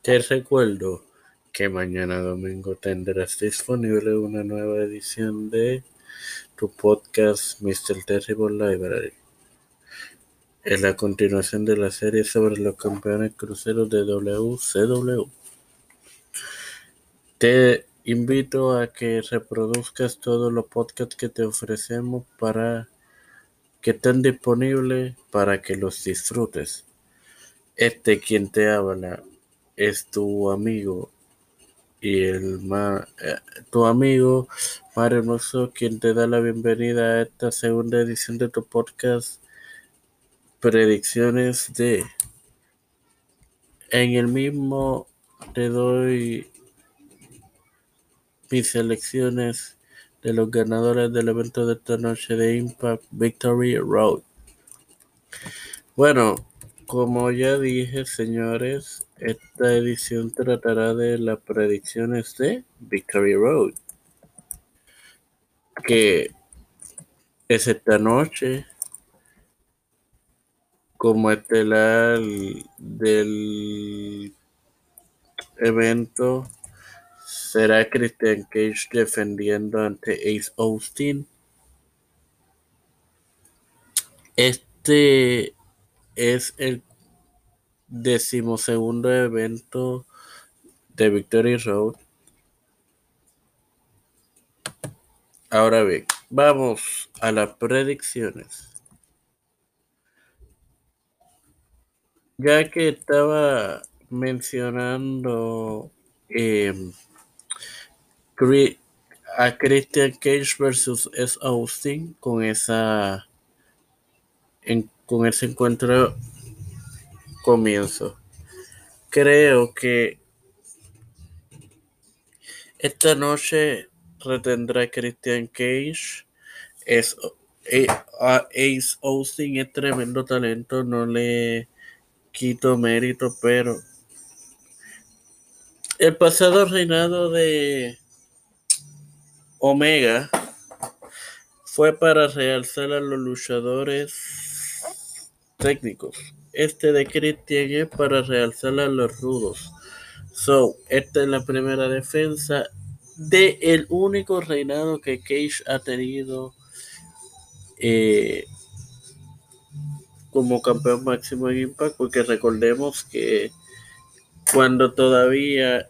Te recuerdo que mañana domingo tendrás disponible una nueva edición de tu podcast Mr. Terrible Library. Es la continuación de la serie sobre los campeones cruceros de WCW. Te invito a que reproduzcas todos los podcasts que te ofrecemos para que estén disponibles para que los disfrutes. Este quien te habla es tu amigo y el más tu amigo Mario Hermoso quien te da la bienvenida a esta segunda edición de tu podcast Predicciones de en el mismo te doy mis selecciones de los ganadores del evento de esta noche de Impact Victory Road. Bueno, como ya dije, señores, esta edición tratará de las predicciones de Victory Road, que es esta noche como estelar del evento será Christian Cage defendiendo ante Ace Austin. Este es el decimosegundo evento de Victory Road. Ahora bien, vamos a las predicciones. Ya que estaba mencionando eh, a Christian Cage versus S. Austin con esa en, con ese encuentro comienzo. Creo que esta noche retendrá Christian Cage. Es, Ace Austin es tremendo talento, no le quito mérito, pero el pasado reinado de Omega fue para realzar a los luchadores técnicos. Este de Christian es para realzar a los rudos. So, esta es la primera defensa de el único reinado que Cage ha tenido eh, como campeón máximo en Impact, porque recordemos que cuando todavía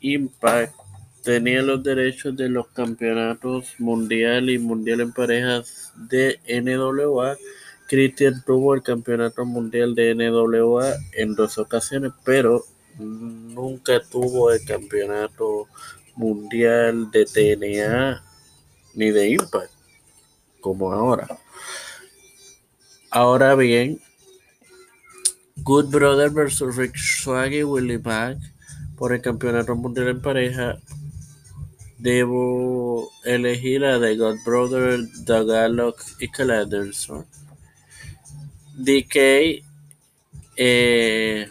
Impact tenía los derechos de los campeonatos mundial y mundial en parejas de NWA, Christian tuvo el campeonato mundial de NWA en dos ocasiones, pero nunca tuvo el campeonato mundial de TNA ni de Impact, como ahora. Ahora bien, Good Brother versus Rick Swaggy y Willie Mack por el campeonato mundial en pareja. Debo elegir a The God Brother, The y Anderson. DK, eh,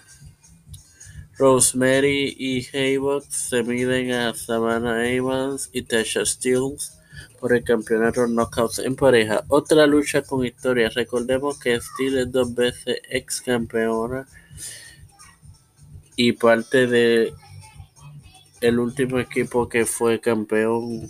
Rosemary y Haywood se miden a Savannah Evans y Tasha Steele por el campeonato Knockouts en pareja. Otra lucha con historia. Recordemos que Steele es dos veces ex campeona y parte de el último equipo que fue campeón.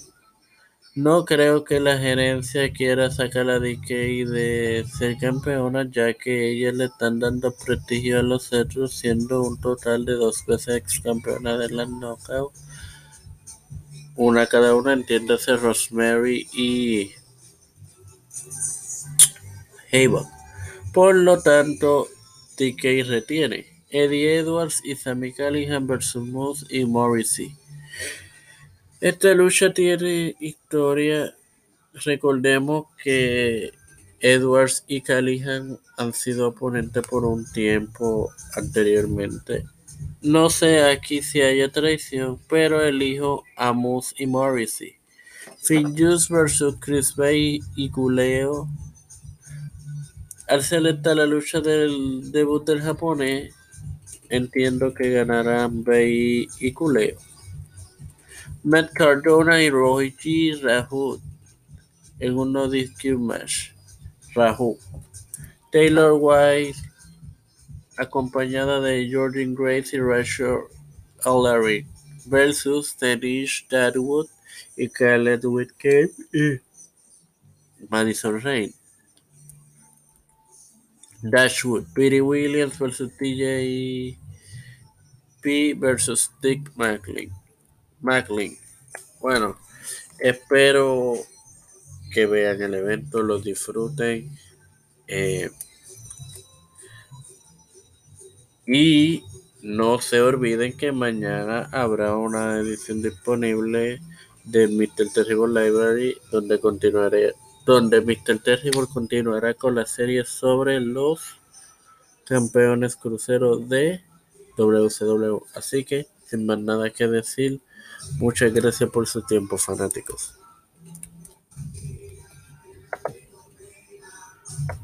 No creo que la gerencia quiera sacar a DK de ser campeona, ya que ellas le están dando prestigio a los otros, siendo un total de dos veces ex campeona de la Knockout. Una cada una, entiéndase Rosemary y Haywood. Por lo tanto, DK retiene. Eddie Edwards y Sammy Callihan versus Moose y Morrissey. Esta lucha tiene historia. Recordemos que Edwards y Callihan han sido oponentes por un tiempo anteriormente. No sé aquí si haya traición, pero elijo a Moose y Morrissey. Finjuice versus Chris Bay y Kuleo. Al selectar la lucha del debut del japonés, entiendo que ganarán Bay y Kuleo. Matt Cardona y Rohiji Raju en un no DQ match. Raju. Taylor White acompañada de Jordan Grace y Rachel Ellery, versus Tenish Dashwood y Khaled Whitcomb y Madison Rain. Dashwood, Petey Williams versus TJ P versus Dick Macklin. Macklin. Bueno, espero que vean el evento, lo disfruten. Eh, y no se olviden que mañana habrá una edición disponible de Mr. Terrible Library donde continuaré donde Mr. Terrible continuará con la serie sobre los campeones cruceros de WCW. Así que, sin más nada que decir, muchas gracias por su tiempo, fanáticos.